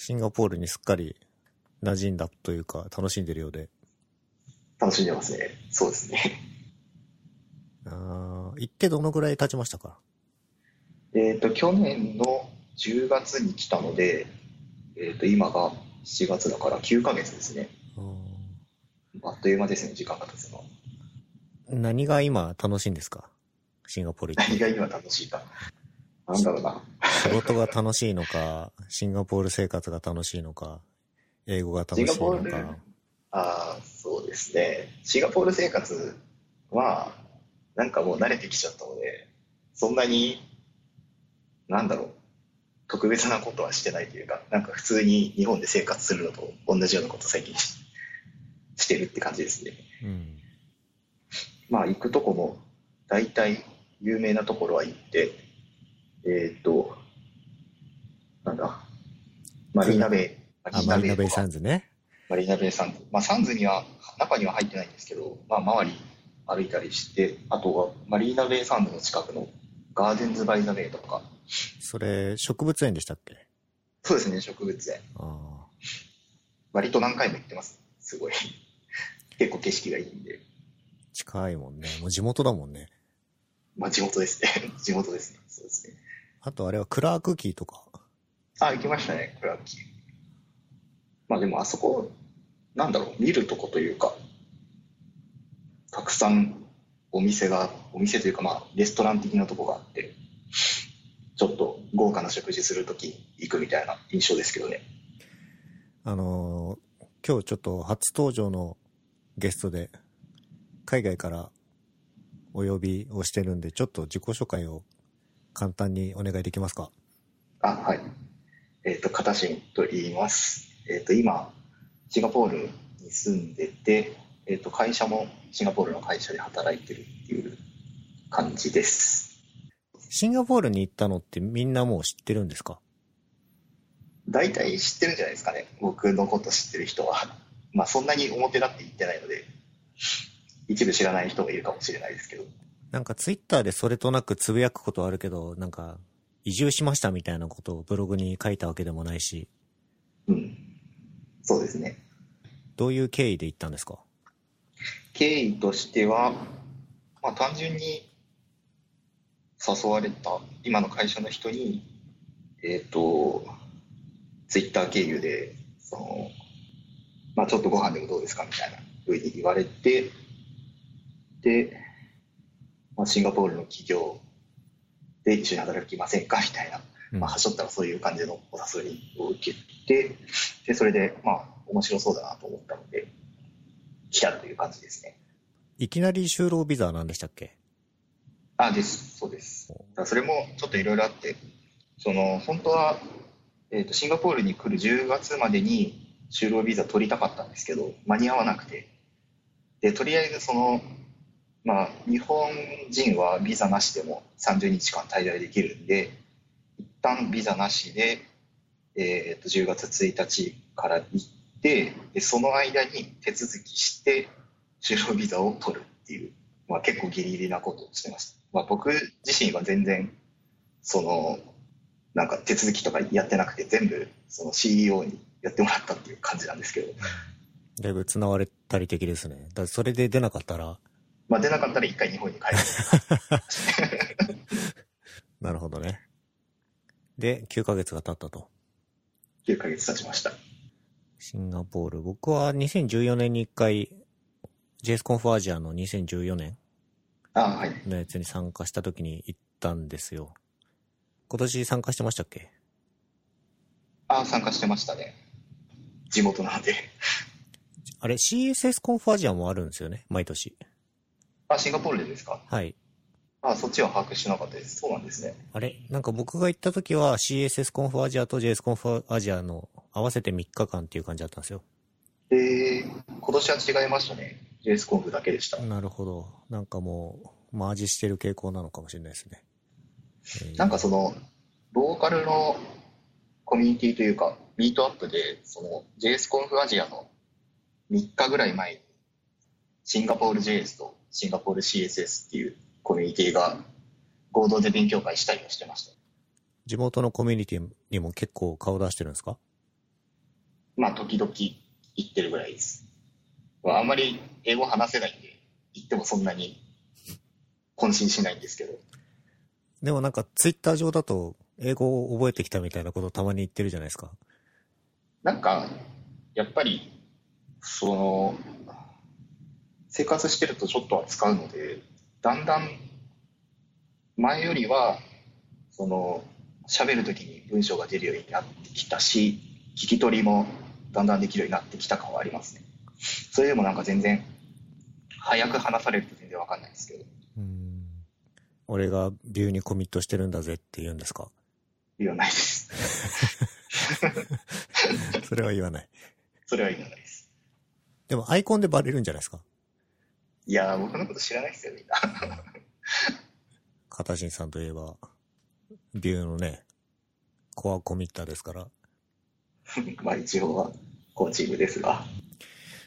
シンガポールにすっかり馴染んだというか、楽しんでるようで。楽しんでますね。そうですね。あー行ってどのぐらい経ちましたか？えっと、去年の10月に来たので、えっと、今が7月だから9ヶ月ですね。あっという間ですね、時間が経つの。何が今楽しいんですか？シンガポール行って。何が今楽しいか。なんだろうな。仕事が楽しいのか、シンガポール生活が楽しいのか、英語が楽しいのか。ああ、そうですね。シンガポール生活は、なんかもう慣れてきちゃったので、そんなに、なんだろう、特別なことはしてないというか、なんか普通に日本で生活するのと同じようなことを最近ししてるって感じですね。うん。まあ行くとこも大体有名なところは行って、えーっと、なんだ、マリーナベイ、あ、マリーナベイサンズね。マリーナベイサンズ。まあサンズには、中には入ってないんですけど、まあ周り歩いたりして、あとはマリーナベイサンズの近くのガーデンズ・バイ・ザ・ベイとか、それ、植物園でしたっけ？そうですね、植物園。あ割と何回も行ってます。すごい。結構景色がいいんで。あ、近いもんね。もう地元だもんね。まあ地元ですね。地元ですね。そうですね。あとあれはクラークキーとか。あ、行きましたね、クラッキー。まあでもあそこ、なんだろう、見るとこというか、たくさんお店が、お店というかまあ、レストラン的なとこがあって、ちょっと豪華な食事するとき行くみたいな印象ですけどね。あのー今日ちょっと初登場のゲストで、海外からお呼びをしてるんで、ちょっと自己紹介を簡単にお願いできますか？あ、はい。えっ、と、片新と言います。えっ、と、今、シンガポールに住んでて、えっ、と、会社もシンガポールの会社で働いてるっていう感じです。シンガポールに行ったのってみんなもう知ってるんですか？大体知ってるんじゃないですかね。僕のこと知ってる人は。まあ、そんなに表立って言ってないので、一部知らない人もいるかもしれないですけど。なんかツイッターでそれとなくつぶやくことあるけど、なんか移住しましたみたいなことをブログに書いたわけでもないし、うん。そうですね。どういう経緯で行ったんですか？経緯としては、まあ、単純に誘われた今の会社の人に、えっ、と、ツイッター経由で、その、まあ、ちょっとご飯でもどうですかみたいなふうに言われて、で、まあ、シンガポールの企業で一緒に働きませんか？みたいな、うんまあ、はしょったらそういう感じのお誘いを受けて、で、それで、まあ、面白そうだなと思ったので、来たという感じですね。いきなり就労ビザなんでしたっけ？あ、です。そうです。それもちょっといろいろあって、その、本当は、えっ、と、シンガポールに来る10月までに就労ビザ取りたかったんですけど、間に合わなくて。で、とりあえずその、まあ、日本人はビザなしでも30日間滞在できるんで、一旦ビザなしで、えっ、と、10月1日から行って、で、その間に手続きして、就労ビザを取るっていう、まあ、結構ギリギリなことをしてました。まあ、僕自身は全然、その、なんか手続きとかやってなくて、全部その CEO にやってもらったっていう感じなんですけど、だいぶ繋われたり的ですね。だそれで出なかったら、まあ、出なかったら一回日本に帰る。なるほどね。で、9ヶ月が経ったと。9ヶ月経ちました。シンガポール。僕は2014年に1回、JS コンフアジアの2014年あはい。のやつに参加した時に行ったんですよ。今年参加してましたっけ？あ参加してましたね。地元なんで。あれ CSS コンフアジアもあるんですよね？毎年。あ、シンガポールでですか？はい。あ、そっちは把握してなかったです。そうなんですね。あれ？なんか僕が行った時は CSS コンフアジアと JS コンフアジアの合わせて3日間っていう感じだったんですよ。で、今年は違いましたね。JS コンフだけでした。なるほど。なんかもう、マージしてる傾向なのかもしれないですね。えーなんかその、ローカルのコミュニティというか、ミートアップで、その JS コンフアジアの3日ぐらい前に、シンガポール JS とシンガポール CSS っていうコミュニティが合同で勉強会したりもしてました。地元のコミュニティにも結構顔出してるんですか？まあ、時々言ってるぐらいです。まああんまり英語話せないんで、言ってもそんなに渾身しないんですけど。でもなんかツイッター上だと英語を覚えてきたみたいなことをたまに言ってるじゃないですか。なんか、やっぱり、その、生活してるとちょっとは使うので、だんだん、前よりは、その、喋るときに文章が出るようになってきたし、聞き取りもだんだんできるようになってきた感はありますね。それでもなんか全然、早く話されると全然わかんないですけど、うん。俺がビューにコミットしてるんだぜって言うんですか？言わないです。それは言わない。それは言わないです。でもアイコンでバレるんじゃないですか？いやー、僕のこと知らないですよ、みんな。片新さんといえば、ビューのね、コアコミッターですから。まあ一応は、コーチングですが。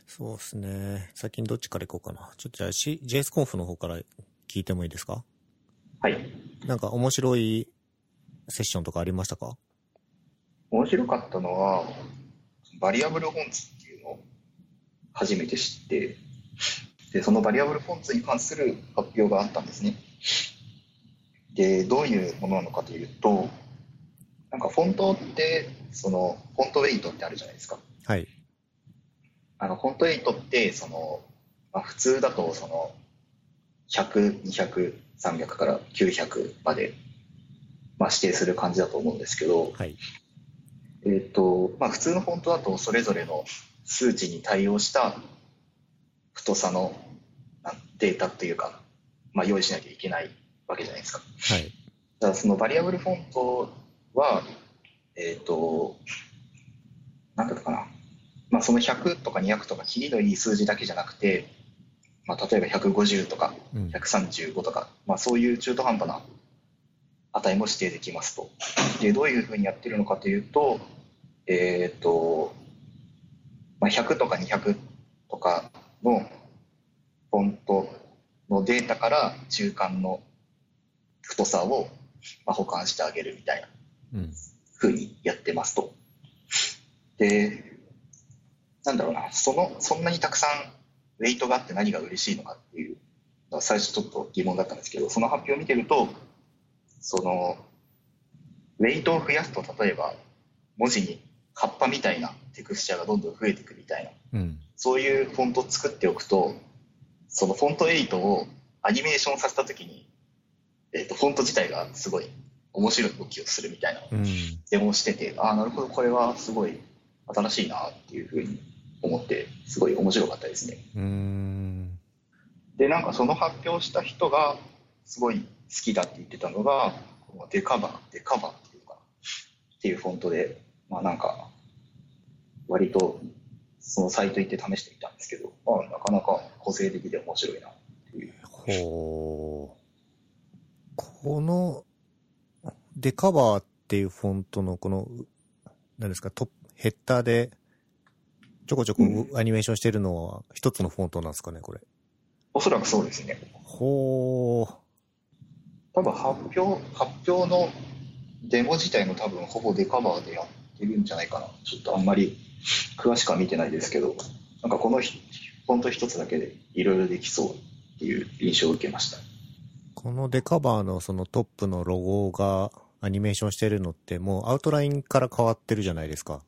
そうですね。最近どっちから行こうかな。ちょっとじゃあ、C、JS コンフの方から聞いてもいいですか？はい。なんか面白いセッションとかありましたか？面白かったのは、バリアブルフォンツっていうのを初めて知って、で、そのバリアブルフォンツに関する発表があったんですね。で、どういうものなのかというと、なんかフォントって、その、フォントウェイトってあるじゃないですか。はい。あの、フォントウェイトって、その、まあ、普通だと、その、100、200、300から900まで、まあ、指定する感じだと思うんですけど、はい。えっ、と、まあ普通のフォントだとそれぞれの数値に対応した太さのなデータというか、まあ用意しなきゃいけないわけじゃないですか。はい。ただそのバリアブルフォントは、えっ、と、なんだったかな。まあその100とか200とか切りのいい数字だけじゃなくて、まあ例えば150とかうん。135とか、まあ、そういう中途半端な値も指定できますと。で、どういうふうにやってるのかというと、えっ、と、まあ、100とか200とかのフォントのデータから中間の太さをまあ保管してあげるみたいなうん。ふうにやってますと。で、なんだろうな、その、そんなにたくさんウェイトがあって何が嬉しいのかっていうのは最初ちょっと疑問だったんですけど、その発表を見てると、その、ウェイトを増やすと、例えば、文字に葉っぱみたいなテクスチャーがどんどん増えていくみたいな、うん。そういうフォントを作っておくと、そのフォント8をアニメーションさせたときに、えっ、と、フォント自体がすごい面白い動きをするみたいなうん。デモをしてて、ああ、なるほど、これはすごい新しいなっていうふうに思って、すごい面白かったですね。うーん。で、なんかその発表した人がすごい好きだって言ってたのが、このデカバー、デカバーっていうのかなっていうフォントで、まあなんか、割とそのサイト行って試してみたんですけど、まあなかなか個性的で面白いなっていう。ほう。この、デカバーっていうフォントのこの、何ですか、トップ、ヘッダーで、ちょこちょこうアニメーションしてるのは一つのフォントなんですかね、これ。おそらくそうですね。ほう。多分発表、発表のデモ自体も多分ほぼデカバーでやってるんじゃないかな。ちょっとあんまり詳しくは見てないですけど、なんかこのひフォント一つだけでいろいろできそうっていう印象を受けました。このデカバーのそのトップのロゴがアニメーションしてるのってもうアウトラインから変わってるじゃないですか。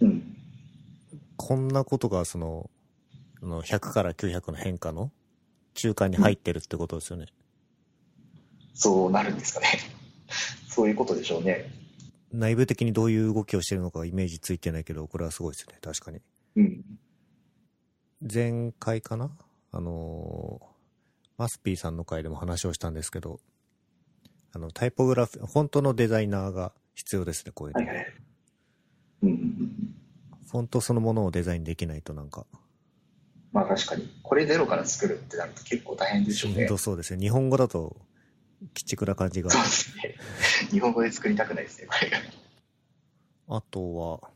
うん。こんなことがその、あの100から900の変化の中間に入ってるってことですよね。そうなるんですかね。そういうことでしょうね。内部的にどういう動きをしてるのかイメージついてないけど、これはすごいですね。確かに。うん。前回かな？あのーマスピーさんの回でも話をしたんですけど、あの、タイポグラフィー、フォントのデザイナーが必要ですね、こういうの。はいはい。うんうんうん。フォントそのものをデザインできないとなんか、まあ確かに。これゼロから作るってなると結構大変でしょうね。しんどそうですね。日本語だと、鬼畜な感じがそう。ですね。日本語で作りたくないですね、これが。あとは、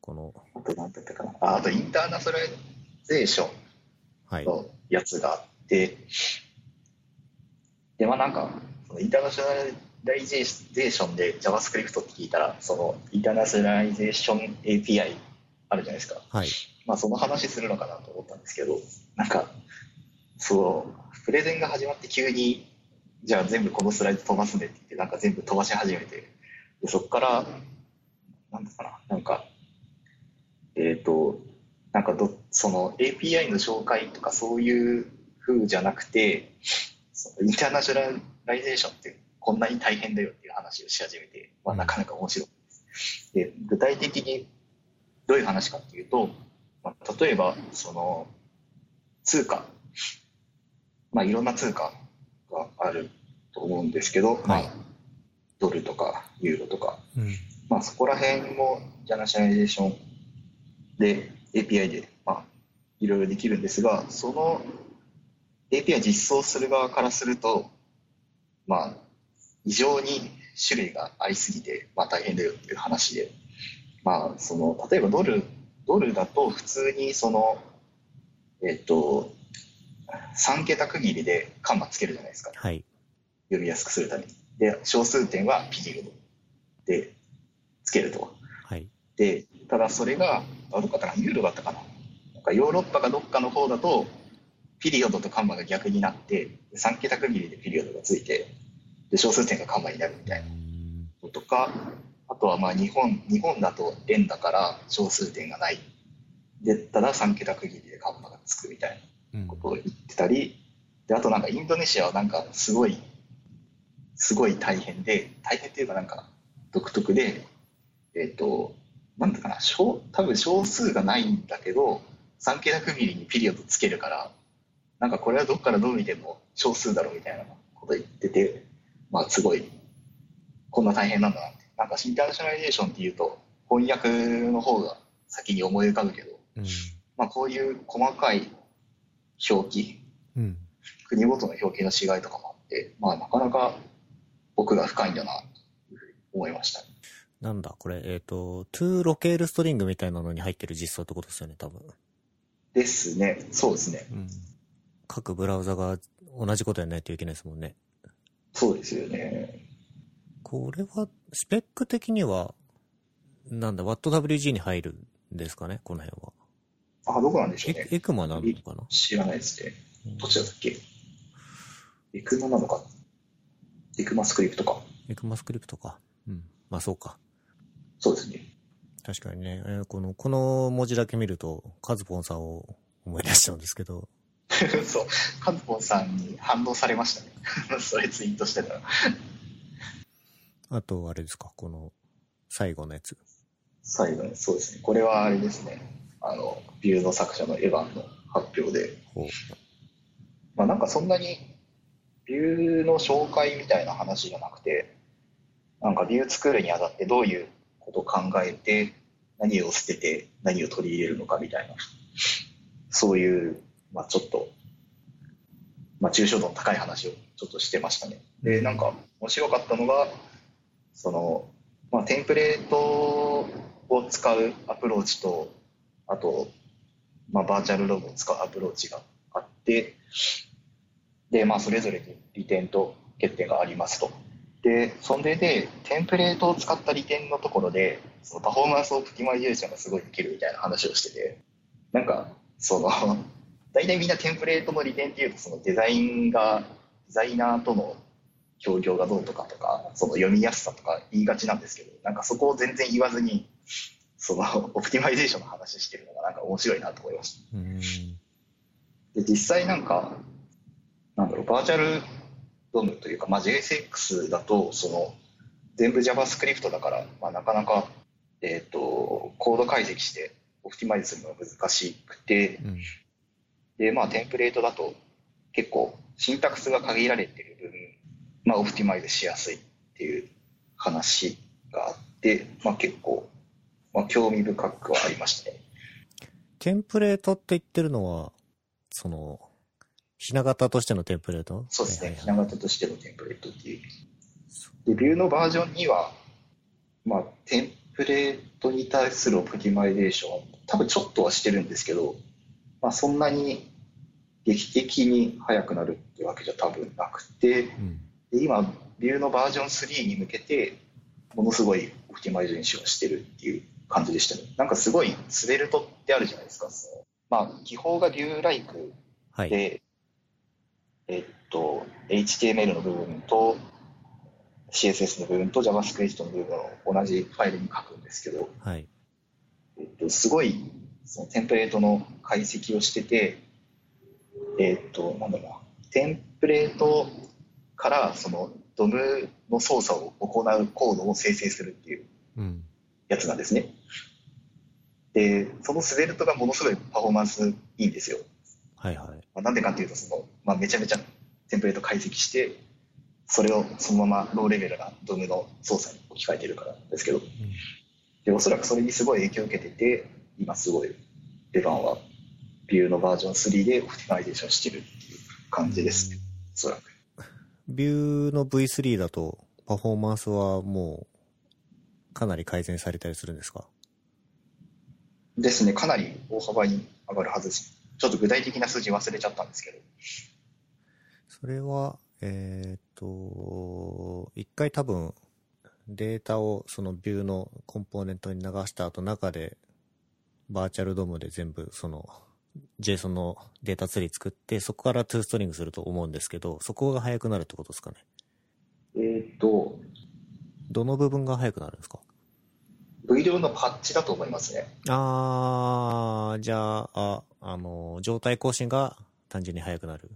この、あと何だったかな。ああとインターナショナリゼーションはい。のやつがあって、で、まあなんか、そのインターナショナlization で JavaScript って聞いたら、そのインターナショナライゼーション API あるじゃないですか。はい。まあその話するのかなと思ったんですけど、なんか、そう、プレゼンが始まって急に、じゃあ全部このスライド飛ばすねって言って、なんか全部飛ばし始めて、でそこから、なんだかな、なんか、えっ、と、なんかど、その API の紹介とかそういう風じゃなくて、 internationalization ってこんなに大変だよっていう話をし始めて、まあ、なかなか面白いです。で、具体的にどういう話かっていうと、まあ、例えば、その、通貨、まあ、いろんな通貨があると思うんですけど、まはいあ、ドルとかユーロとか、うん。まあ、そこら辺も internationalizationで API で、まあ、いろいろできるんですが、その API 実装する側からすると、まあ、異常に種類がありすぎて、まあ、大変だよっていう話で、まあ、その例えばドルドルだと普通にその、えっと、3桁区切りでカンマつけるじゃないですか。はい。読みやすくするために。で、小数点はピリオドでつけると。はい。で、ただそれが、あどっかだったかな、ユーロだったかな。なんかヨーロッパかどっかの方だと、ピリオドとカンマが逆になって、3桁区切りでピリオドがついて、で、小数点がカンマになるみたいなのとか、あとはまあ日本、日本だと円だから小数点がない。で、ただ3桁区切りでカンマがつくみたいな。うんことを言ってたり、であとなんかインドネシアはなんかすごい、すごい大変で、大変っていうかなんか独特で、えっ、と、なんだかな、小多分小数がないんだけど、3桁区切りにピリオドつけるから、なんかこれはどっからどう見ても小数だろうみたいなこと言ってて、まあすごい、こんな大変なんだなって。なんかインターナショナリゼーションっていうと、翻訳の方が先に思い浮かぶけど、うん。まあこういう細かい表記、うん。国ごとの表記の違いとかもあって、まあ、なかなか奥が深いんだなというふうに思いました。なんだ、これ、えっ、と、to ロケールストリングみたいなのに入ってる実装ってことですよね、多分。ですね、そうですね、うん。各ブラウザが同じことやらないといけないですもんね。そうですよね。これは、スペック的には、なんだ、WattWG に入るんですかね、この辺は。あ、どこなんでしょうね。エエクマなのかな？知らないですね。どっちだったっけ？エクマなのか？エクマスクリプトか。エクマスクリプトか。うん。まあそうか。そうですね。確かにね、えーこの、この文字だけ見ると、カズポンさんを思い出しちゃうんですけど、そう、カズポンさんに反応されましたね。それツイートしてたら。あと、あれですか、この、最後のやつ。最後に、そうですね。これはあれですね。あの、ビューの作者のエヴァンの発表で。まあ、なんかそんなにビューの紹介みたいな話じゃなくて、なんかビュー作るにあたってどういうことを考えて、何を捨てて何を取り入れるのかみたいな、そういう、まあちょっと、まあ抽象度の高い話をちょっとしてましたね。で、なんか面白かったのが、その、まあテンプレートを使うアプローチと、あと、まあバーチャルログを使うアプローチがあって、で、まあ、それぞれに利点と欠点がありますと。で、それで、テンプレートを使った利点のところで、その performance optimization がすごいできるみたいな話をしてて、なんか、その、大体みんなテンプレートの利点っていうと、そのデザインが、デザイナーとの協業がどうとかとか、その読みやすさとか言いがちなんですけど、なんかそこを全然言わずに、その、オプティマイゼーションの話してるのがなんか面白いなと思いました。うん。で実際なんか、なんだろう、バーチャルドムというか、まあ、JSX だと、その、全部 JavaScript だから、まあ、なかなか、えっ、と、コード解析して、オプティマイズするのが難しくて、うん。で、まあ、テンプレートだと、結構、シンタクスが限られてる分、まあ、オプティマイズしやすいっていう話があって、まあ、結構、まあ、興味深くはありましたね。テンプレートって言ってるのは、その、ひな形としてのテンプレート？そうですね、ひな形としてのテンプレートっていう。で、 Vue のバージョンには、まあ、テンプレートに対する optimization、多分ちょっとはしてるんですけど、まあ、そんなに劇的に速くなるってわけじゃ多分なくて、うん。で今、 Vue のバージョン3に向けて、ものすごい optimization してるっていう感じでしたね。なんかすごい、 Svelte ってあるじゃないですか。まあ、記法が Vue-like はい。で、えっと、HTML の部分と CSS の部分と JavaScript の部分を同じファイルに書くんですけど、はい。えっと、すごいそのテンプレートの解析をしてて、えっと、なんだろうな、テンプレートからその DOM の操作を行うコードを生成するっていううん。やつなんですね。で、そのスベルトがものすごいパフォーマンスいいんですよ。はいはい。まあ、なんでかっていうとその、まあ、めちゃめちゃテンプレート解析してそれをそのままローレベルな DOM の操作に置き換えてるからですけど。でおそらくそれにすごい影響を受けてて今すごいレバンはビューのバージョン3でオプティマイゼーションしてるっていう感じです。ねおそらく。ビューの V3 だとパフォーマンスはもうかなり改善されたりするんですか？ですね。かなり大幅に上がるはずです。ちょっと具体的な数字忘れちゃったんですけど。それは、えーっと、一回多分データをそのビューのコンポーネントに流した後中でバーチャルドームで全部その JSON のデータツリー作ってそこからトゥーストリングすると思うんですけどそこが速くなるってことですかね。えっ、とどの部分が速くなるんですか？V 量のパッチだと思いますね。あー、じゃあ、あ、あの、状態更新が単純に速くなる。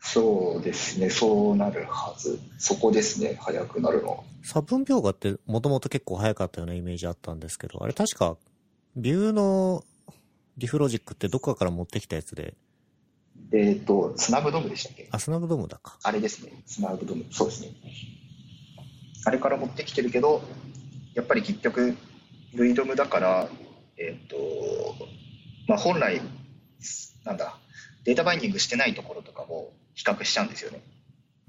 そうですね。そうなるはず。そこですね。早くなるの。は差分描画ってもともと結構速かったようなイメージあったんですけど、あれ確か、ビューのリフロジックってどっかから持ってきたやつで、えっ、と、スナブドームでしたっけ？あ、スナブドームだか。あれですね、スナブドーム、そうですね。あれから持ってきてるけど、やっぱり結局、V ドムだから、えっ、と、まあ、本来、なんだ、データバインディングしてないところとかも比較しちゃうんですよね。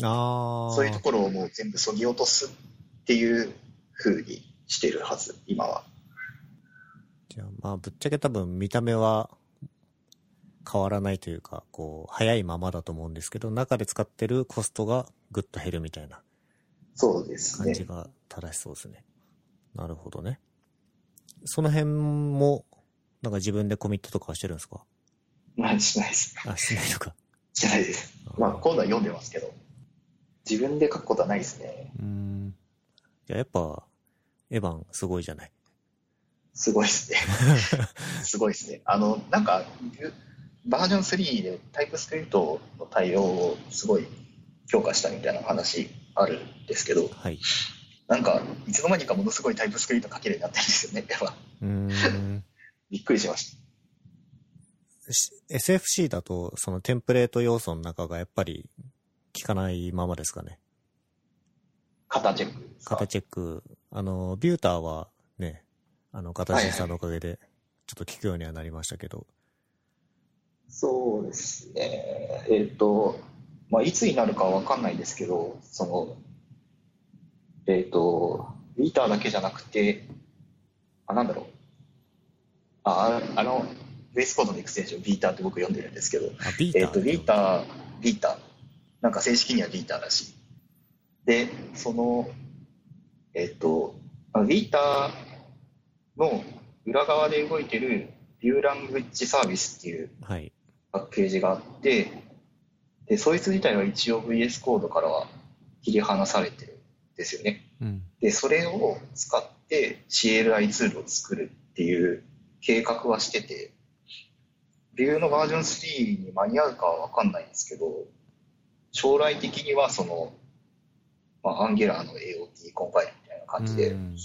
あー。そういうところをもう全部そぎ落とすっていう風にしてるはず、今は。じゃあ、まあ、ぶっちゃけ多分見た目は変わらないというか、こう、早いままだと思うんですけど、中で使ってるコストがぐっと減るみたいなそうですね感じ。が正しそうですね。なるほどね。その辺も、なんか自分でコミットとかはしてるんですか？まあ、しないです。あ、しないのか。しないです。まあ、今度は読んでますけど、自分で書くことはないですね。うーん。じゃあやっぱ、エヴァンすごいじゃない？すごいですね。すごいですね。あの、なんか、バージョン3でタイプスクリプトの対応をすごい強化したみたいな話あるんですけど、はい。なんか、いつの間にかものすごいタイプスクリプト書けるようになってるんですよね。やっぱうーん。びっくりしましし SFC だと、そのテンプレート要素の中がやっぱり効かないままですかね。た。型チェックですか？型チェック。あの、ビューターはね、あの、型審査のおかげで、ちょっと効くようにはなりましたけど。そうですね。えっ、と、まあ、いつになるかは分かんないですけど、その、えっ、と、ビーターだけじゃなくて、あ、なんだろう。あ、ああの、ベースコードのエクステンション、ビーターって僕読んでるんですけど、あ、ビーター。えっ、と、ビーター、ビーター。なんか正式にはビーターらしい。で、その、えっ、と、あのビーターの裏側で動いてるビューラングッジサービスっていうはい。パッケージがあって、で、そいつ自体は一応 VS コードからは切り離されてるんですよね。うん。で、それを使って CLI ツールを作るっていう計画はしてて、ビューのバージョン3に間に合うかは分かんないんですけど、将来的にはその、まあ、アンゲラーの AOT コンパイルみたいな感じでう、ん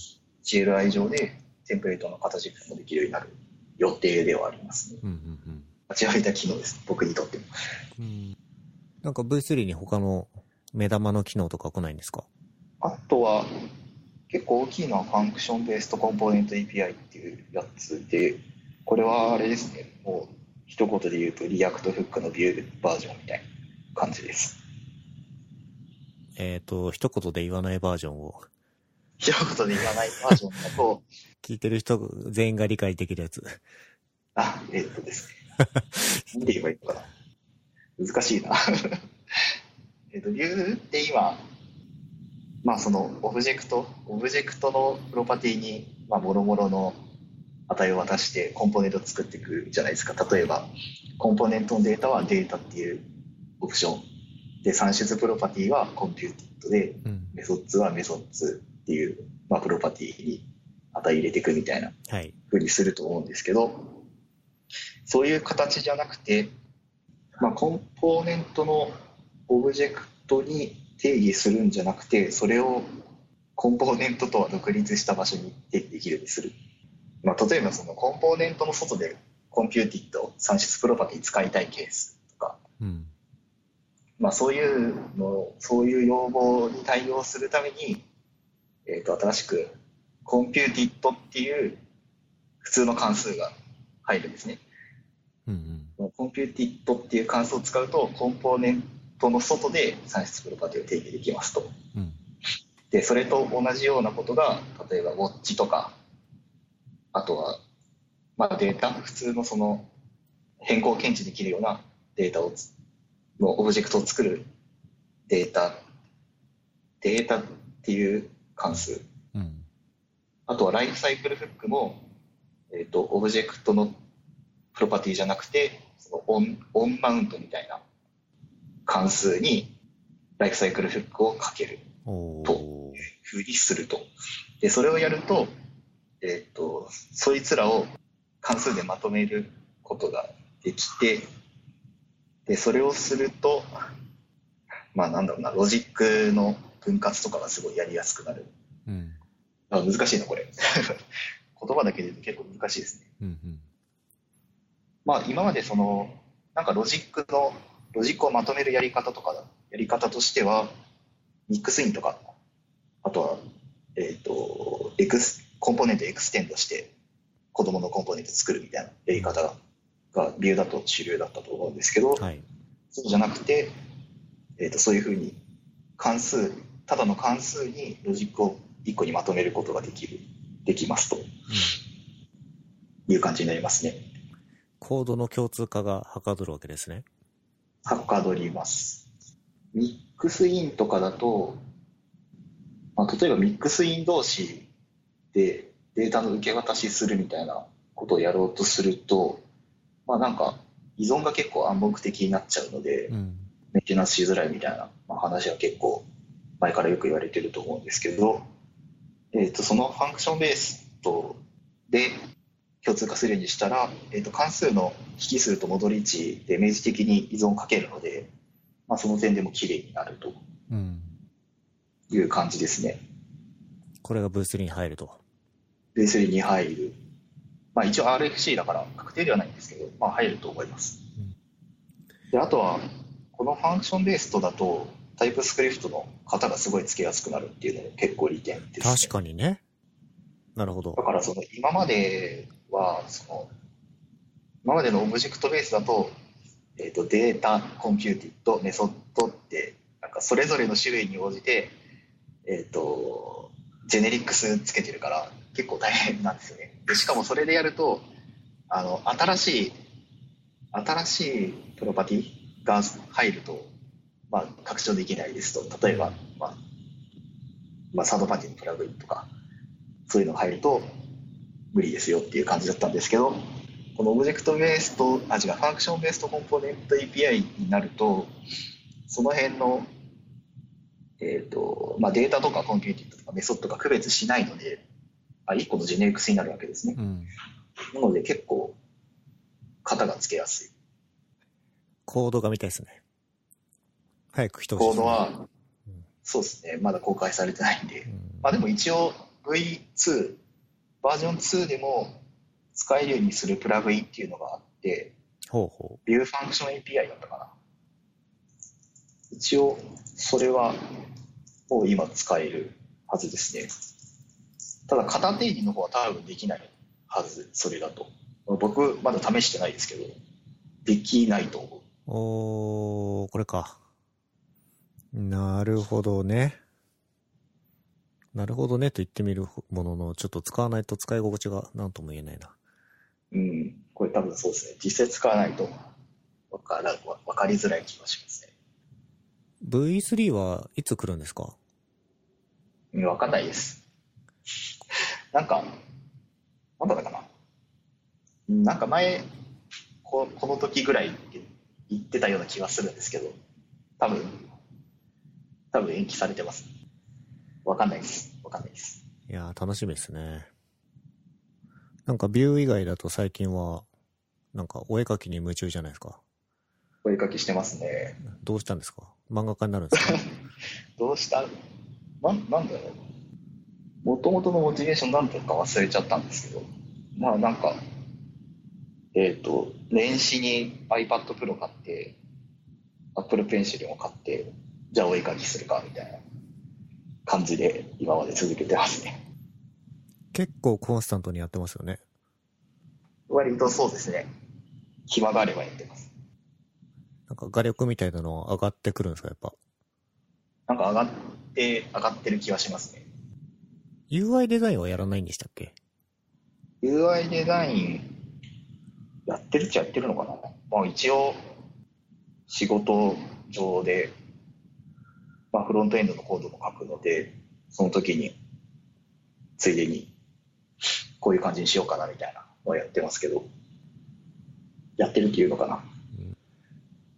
CLI 上でテンプレートの形もできるようになる予定ではありますね。うんうんうん待ちわびた機能です、僕にとっても。うん。なんか V3 に他の目玉の機能とか来ないんですか？あとは、結構大きいのはファンクションベーストコンポーネント API っていうやつで、これはあれですね、もう一言で言うと React Hook の Vue バージョンみたいな感じです。えっ、と、一言で言わないバージョンを、一言で言わないバージョンだと、聞いてる人全員が理解できるやつ。あ、えっとですね。何で言えばいいのかな。難しいな。えっと、 Vue って今、まあそのオブジェクト、オブジェクトのプロパティに、まあ、もろもろの値を渡してコンポーネントを作っていくじゃないですか。例えば、コンポーネントのデータはデータっていうオプション。で、算出プロパティは computed で、うん。 methods は methods っていう、まあ、プロパティに値入れていくみたいなはい。ふうにすると思うんですけど、そういう形じゃなくて、まあ、コンポーネントのオブジェクトに定義するんじゃなくて、それをコンポーネントとは独立した場所に定義できるようにする。まあ、例えばそのコンポーネントの外で computed 算出プロパティ使いたいケースとか、うん。まあ、そういうの、そういう要望に対応するために、えっ、と、新しく、 computed っていう普通の関数が入るんですね。うん computed っていう関数を使うと、コンポーネントの外で算出プロパティを定義できますと。うん。うん。で、それと同じようなことが、例えば、ウォッチとか、あとは、まあ、データ、普通のその、変更検知できるようなデータをつ、のオブジェクトを作るデータ、データっていう関数。うん。あとは、ライフサイクルフックも、えっ、と、オブジェクトのプロパティじゃなくて、そのオン、オンマウントみたいな関数に、ライフサイクルフックをかける。おとー。ふうにすると。で、それをやると、えっ、と、そいつらを関数でまとめることができて、で、それをすると、まあなんだろうな、ロジックの分割とかがすごいやりやすくなる。うん。あ難しいな、これ。言葉だけで言うと結構難しいですね。うんうん。まあ今までその、なんかロジックの、ロジックをまとめるやり方とか、やり方としては、 mixin とか、あとは、えっ、と、エクス、コンポーネント extend して、子供のコンポーネント作るみたいなやり方が、が Vue だと主流だったと思うんですけど、はい。そうじゃなくて、えっ、と、そういうふうに関数、ただの関数にロジックを1個にまとめることができる、できますという感じになりますね。コードの共通化がはかどるわけですね。はかどります。ミックスインとかだと、まあ、例えばミックスイン同士でデータの受け渡しするみたいなことをやろうとすると、まあなんか依存が結構暗黙的になっちゃうので、うん。メンテナンスしづらいみたいな、まあ、話は結構前からよく言われてると思うんですけど、えっとそのファンクションベースとで共通化するようにしたら、えっと関数の引数と戻り値で明示的に依存をかけるので、まあ、その点でも綺麗になるとうん。いう感じですね。これがブースに入ると。ベースに入る。まあ一応 RFC だから確定ではないんですけど、まあ入ると思います。で、あとは、この function-based だと、 TypeScript の型がすごいつけやすくなるっていうのも結構利点です、ね。確かにね。なるほどだ。からその今までは、その、今までのオブジェクトベースだと、えっ、と、データ、 computed、メソッドって、なんかそれぞれの種類に応じて、えっ、と、 generics つけてるから、結構大変なんですよね。でしかもそれでやると、あの、新しい、新しいプロパティが入ると、まあ、拡張できないですと、例えば、まあ、まあ、サードパーティのプラグインとか、そういうのが入ると無理ですよっていう感じだったんですけど、この object-based、あ、違う、 function-based コンポーネント API になると、その辺の、えっ、と、まあ、データとか computed とかメソッドが区別しないので、あ、1個の generics になるわけですね。うん。なので結構、型がつけやすい。コードが見たいですね。早く人コードはうん、そうですね、まだ公開されてないんで、うんまあでも一応 V2、バージョン2でも使えるようにするプラグインっていうのがあって、ほうほう Vue Function API だったかな。一応、それはもう今使えるはずですね。ただ、型定義の方は多分できないはず、それだと。僕、まだ試してないですけど、できないと思う。う。おー、これか。なるほどね。なるほどねと言ってみるものの、ちょっと使わないと使い心地が何とも言えないな。うん、これ多分そうですね。実際使わないとわからわわかりづらい気がしますね。V3 はいつ来るんですか？うんわかんないです。なんか、なんだったかな。うんなんか前、ここの時ぐらいって言ってたような気がするんですけど、多分、多分延期されてます。わかんないです。わかんないです。いやー、楽しみですね。なんかビュー以外だと最近は、なんかお絵描きに夢中じゃないですか。お絵かきしてますね。どうしたんですか？漫画家になるんですか？どうした？なんなんだろう。もともとのモチベーションなんとか忘れちゃったんですけど、まあなんか、えっ、と、年始に iPad Pro 買って、Apple Pencil も買って、じゃあお絵かきするかみたいな感じで今まで続けてますね。結構コンスタントにやってますよね。割とそうですね。暇があればやってます。なんか画力みたいなの上がってくるんですかやっぱ？なんか上がって、上がってる気がしますね。UI デザインはやらないんでしたっけ？UI デザインやってるっちゃやってるのかな、まあ、一応仕事上で、まあ、フロントエンドのコードも書くのでその時についでにこういう感じにしようかなみたいなのをやってますけどやってるっていうのかな。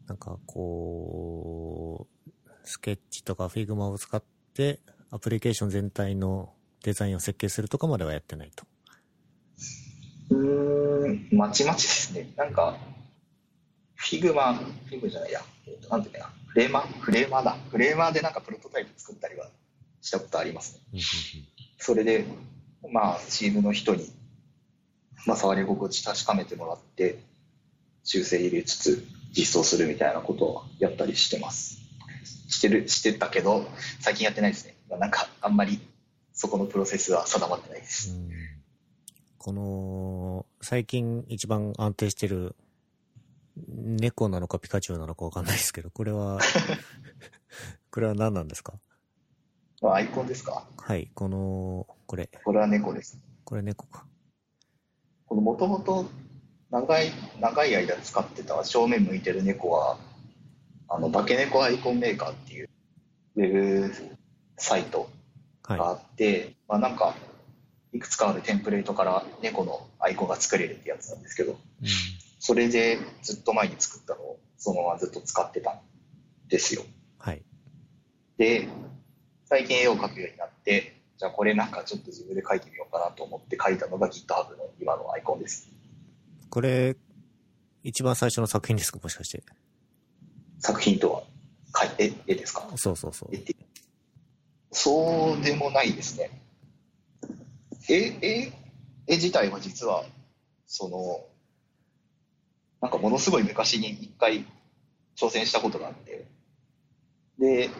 なんかこう、スケッチとか Figma を使ってアプリケーション全体のデザインを設計するとかまではやってないと。うーんまちまちですね。なんか Figma Fig じゃないや、えーとなんだっけな Framer？Framer だ Framer でなんかプロトタイプ作ったりはしたことありますねそれで、まあ、チームの人に、まあ、触り心地確かめてもらって、修正入れつつ実装するみたいなことをやったりしてます。してる、してたけど、最近やってないですね。まあなんか、あんまりそこのプロセスは定まってないです。うんこの、最近一番安定してる、猫なのかピカチュウなのかわかんないですけど、これは、これは何なんですか？まあ、アイコンですか？はい、この、これ、これは猫です。これ猫か。このもともと長い、長い間使ってた正面向いてる猫は、あの、化け猫アイコンメーカーっていうウェブサイトがはあって、まあなんか、いくつかあるテンプレートから猫のアイコンが作れるってやつなんですけど、い。うんそれでずっと前に作ったのをそのままずっと使ってたんですよ。はい。で、最近絵を描くようになって、じゃあこれなんかちょっと自分で描いてみようかなと思って描いたのが GitHub の今のアイコンです。これ、一番最初の作品ですか？もしかして。作品とは描いて、絵ですか？そうそうそうそうでもないですね。絵、絵、絵自体は実は、その、なんかものすごい昔に一回挑戦したことがあって、で、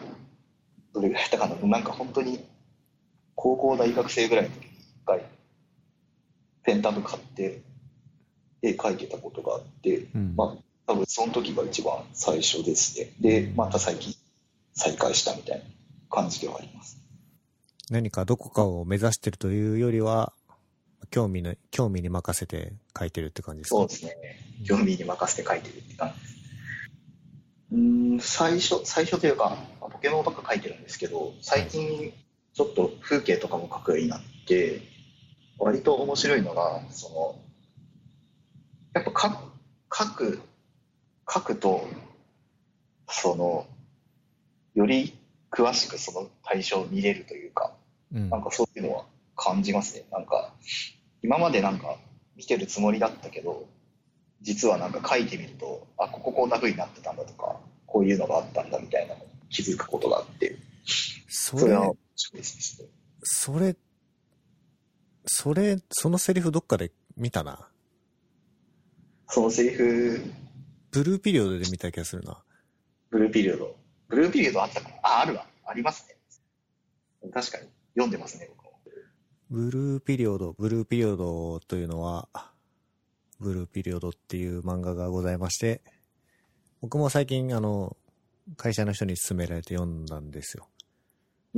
どれぐらいやったかな？なんか本当に高校大学生ぐらいの時に一回ペンタブ買って絵描いてたことがあって、うんまあ多分その時が一番最初ですね。で、また最近再開したみたいな感じではあります。何かどこかを目指してるというよりは、興味の、興味に任せて書いてるって感じですか？そうですね。興味に任せて書いてるって感じです。うーん、最初、最初というか、まあポケモンばっか書いてるんですけど、最近ちょっと風景とかも書くようになって、割と面白いのが、その、やっぱ書書く、書くと、その、より詳しくその対象を見れるというか、うんなんかそういうのは感じますね。なんか、今までなんか見てるつもりだったけど、実はなんか書いてみると、あ、こここんな風になってたんだとか、こういうのがあったんだみたいなのに気づくことがあって、それそれは。それ、それ、そのセリフどっかで見たな。そのセリフ、ブルーピリオドで見た気がするな。ブルーピリオド。ブルーピリオドあったかな？あ、あるわ。ありますね。確かに。読んでますね、僕も。ブルーピリオド、ブルーピリオドというのは、ブルーピリオドっていう漫画がございまして、僕も最近あの、会社の人に勧められて読んだんですよ。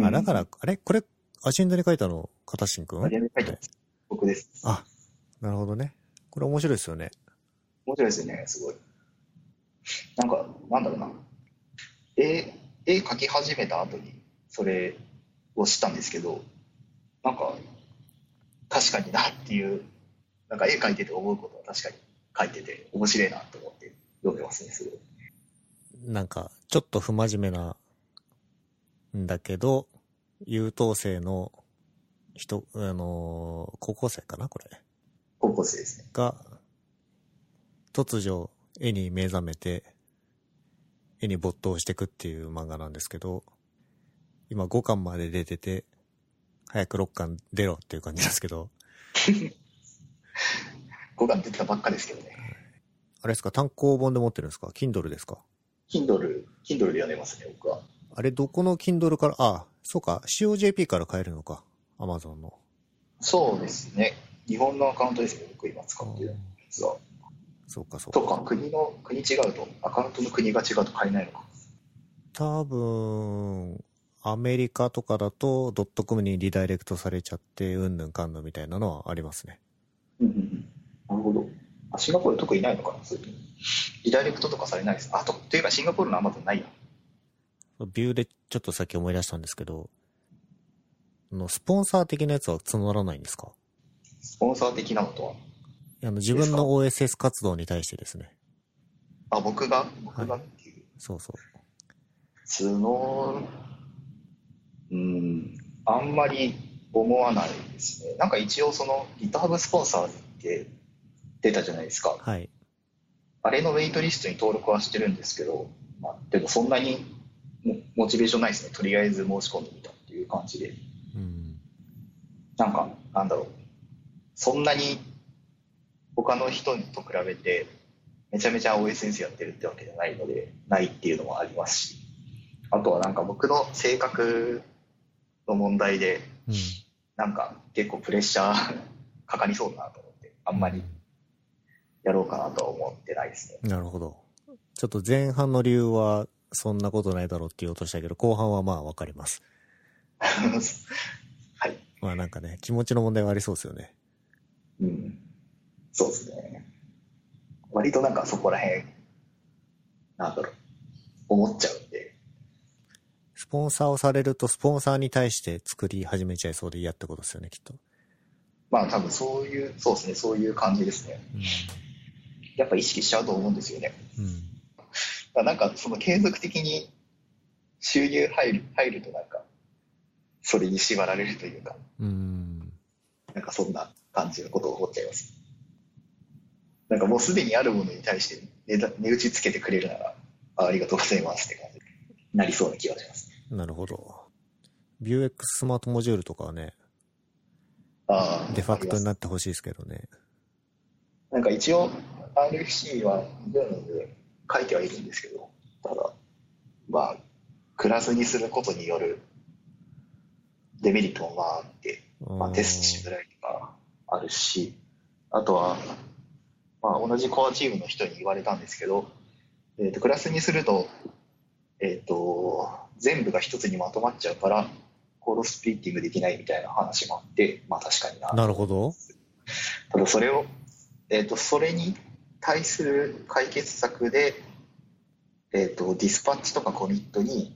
あ、だから、あれ？これ、アジェンダに書いたの、カタシンくん？あれに書いてます。僕です。あ、なるほどね。これ面白いですよね。面白いですよね、すごい。なんか、なんだろうな。絵、絵描き始めた後に、それを知ったんですけど、なんか、確かになっていう、なんか絵描いてて思うことは確かに書いてて面白いなと思って読んでますね、すごい。なんか、ちょっと不真面目なんだけど、優等生の人、あのー高校生かなこれ。高校生ですね。が、突如、絵に目覚めて、絵に没頭していくっていう漫画なんですけど、今5巻まで出てて、早く6巻出ろっていう感じですけど、5巻出てたばっかですけどね。あれですか単行本で持ってるんですか ?Kindle ですか？Kindle、Kindle で読んでますね、僕は。あれどこの Kindle から、あ、そうか、COJP から買えるのか。Amazon の。そうですね。日本のアカウントですね、僕今使ってるやつは。そうか、そうそうか。か、国の、国違うと、アカウントの国が違うと買えないのか。多分、アメリカとかだとドットコムにリダイレクトされちゃって、うんぬんかんぬんみたいなのはありますね。うんうんうん。なるほど。あ、シンガポール特にないのかな、そういリダイレクトとかされないです。あと、というかシンガポールのアマゾンないや。ビューでちょっとさっき思い出したんですけど、あのスポンサー的なやつは募らないんですか？スポンサー的なのとは？あの自分の OSS 活動に対してですね。あ、僕が、僕がっていう。そうそう。その、うん、あんまり思わないですね。なんか一応その、ギターブスポンサーって出たじゃないですか。はい。あれのウェイトリストに登録はしてるんですけど、まあ、でもそんなにモモチベーションないですね。とりあえず申し込んでみたっていう感じで。うん。なんか、なんだろう。そんなに他の人と比べてめちゃめちゃ OSS やってるってわけじゃないので、ないっていうのもありますし。あとはなんか僕の性格の問題で、うん。なんか結構プレッシャー かかりそうだなと思って、あんまりやろうかなとは思ってないですね。なるほど。ちょっと前半の理由はそんなことないだろうって言おうとしたけど、後半はまあわかります。はい。まあなんかね、気持ちの問題はありそうですよね。うん。そうですね。割となんかそこら辺、なんだろう、思っちゃうんで、スポンサーをされると、スポンサーに対して作り始めちゃいそうで嫌ってことですよね、きっと。まあ多分そういう、そうですね、そういう感じですね。やっぱ意識しちゃうと思うんですよね。うん。なんかその継続的に収入入る、入るとなんか、それに縛られるというか、うん。なんかそんな感じのことを思っちゃいます。なんかもうすでにあるものに対して値段値打ちつけてくれるなら、あありがとうございますって感じになりそうな気がします。なるほど。ビュー X スマートモジュールとかはね、ああデファクトにななってほしいですけどね。なんか一応 RFC は文で書いてはいるんですけど、ただ、まあ、クラスにすることによるデメリットもまああって、まあ、テストしづらいとかあるし、あとは、まあ、同じコアチームの人に言われたんですけど、えー、とクラスにすると,、えー、と、全部が一つにまとまっちゃうから、コードスプリッティングできないみたいな話もあって、まあ確かにな。なるほど。ただそれを、えー、とそれに対する解決策で、えー、とディスパッチとかコミットに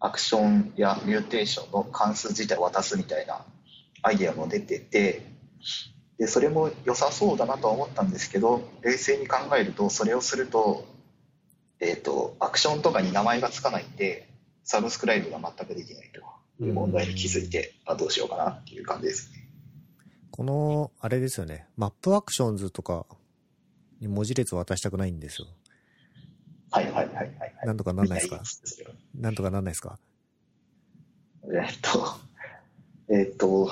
アクションや mutation の関数自体を渡すみたいなアイデアも出ててでそれも良さそうだなとは思ったんですけど冷静に考えるとそれをすると,、えー、とアクションとかに名前がつかないんで subscribe が全くできないという問題に気づいて、あどうしようかなっていう感じですね。この、あれですよね。 mapActions とかに文字列渡したくないんですよ。はいはいはいはい、はい。なんとかなんないですか？なんとかなんないですか？えっと、えっと、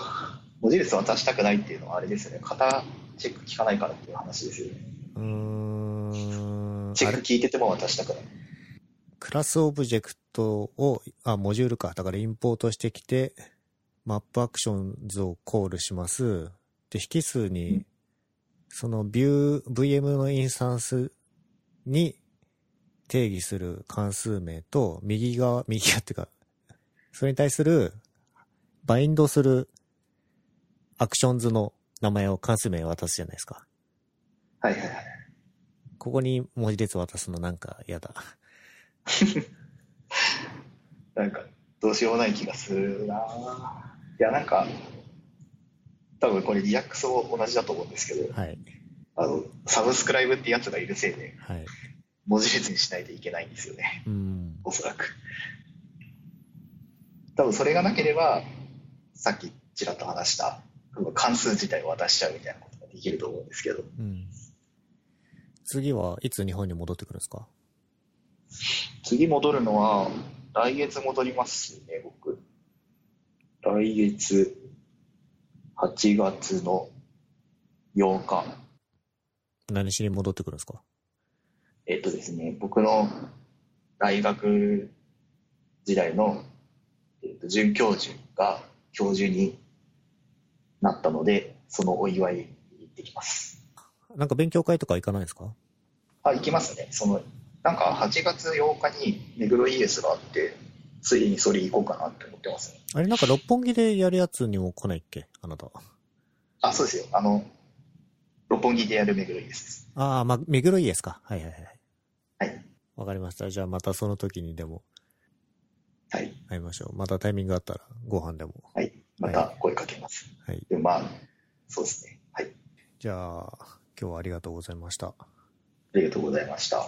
文字列渡したくないっていうのはあれですよね。型チェック効かないからっていう話ですよね。うーん。チェック効いてても渡したくない。クラスオブジェクトを、あ、モジュールか。だからインポートしてきて、 mapActions をコールします。で、引数うにん、その Vue、VM のインスタンスに定義する関数名と、右側、右側っていうか、それに対する、バインドする actions の名前を関数名を渡すじゃないですか。はいはいはい。ここに文字列渡すのなんか嫌だ。なんか、どうしようもない気がするな。いや、なんか、多分これリアックスも同じだと思うんですけど、はい。あの、サブスクライブってやつがいるせいで、はい。文字列にしないといけないんですよね。うん。おそらく。多分それがなければ、さっきちらっと話した、関数自体を渡しちゃうみたいなことができると思うんですけど、うん。次はいつ日本に戻ってくるんですか？次戻るのは、来月戻りますね、僕。来月、8月の8日。何しに戻ってくるんですか？えっとですね、僕の大学時代の、えっと、准教授が教授になったので、そのお祝いに行ってきます。なんか勉強会とか行かないですか？あ、行きますね。その、なんか8月8日に目黒 ES があって、ついにそれ行こうかなって思ってますね。あれなんか六本木でやるやつにも来ないっけ？あなた。あ、そうですよ。あの、六本木でやる目黒 ES です。ああ、まあ、目黒いいですかはいはいはい。はい。わかりました。じゃあまたその時にでもはい。会いましょう。またタイミングがあったらご飯でも。はい。また声かけます。はい。でまあ、そうですね。はい。じゃあ、今日はありがとうございました。ありがとうございました。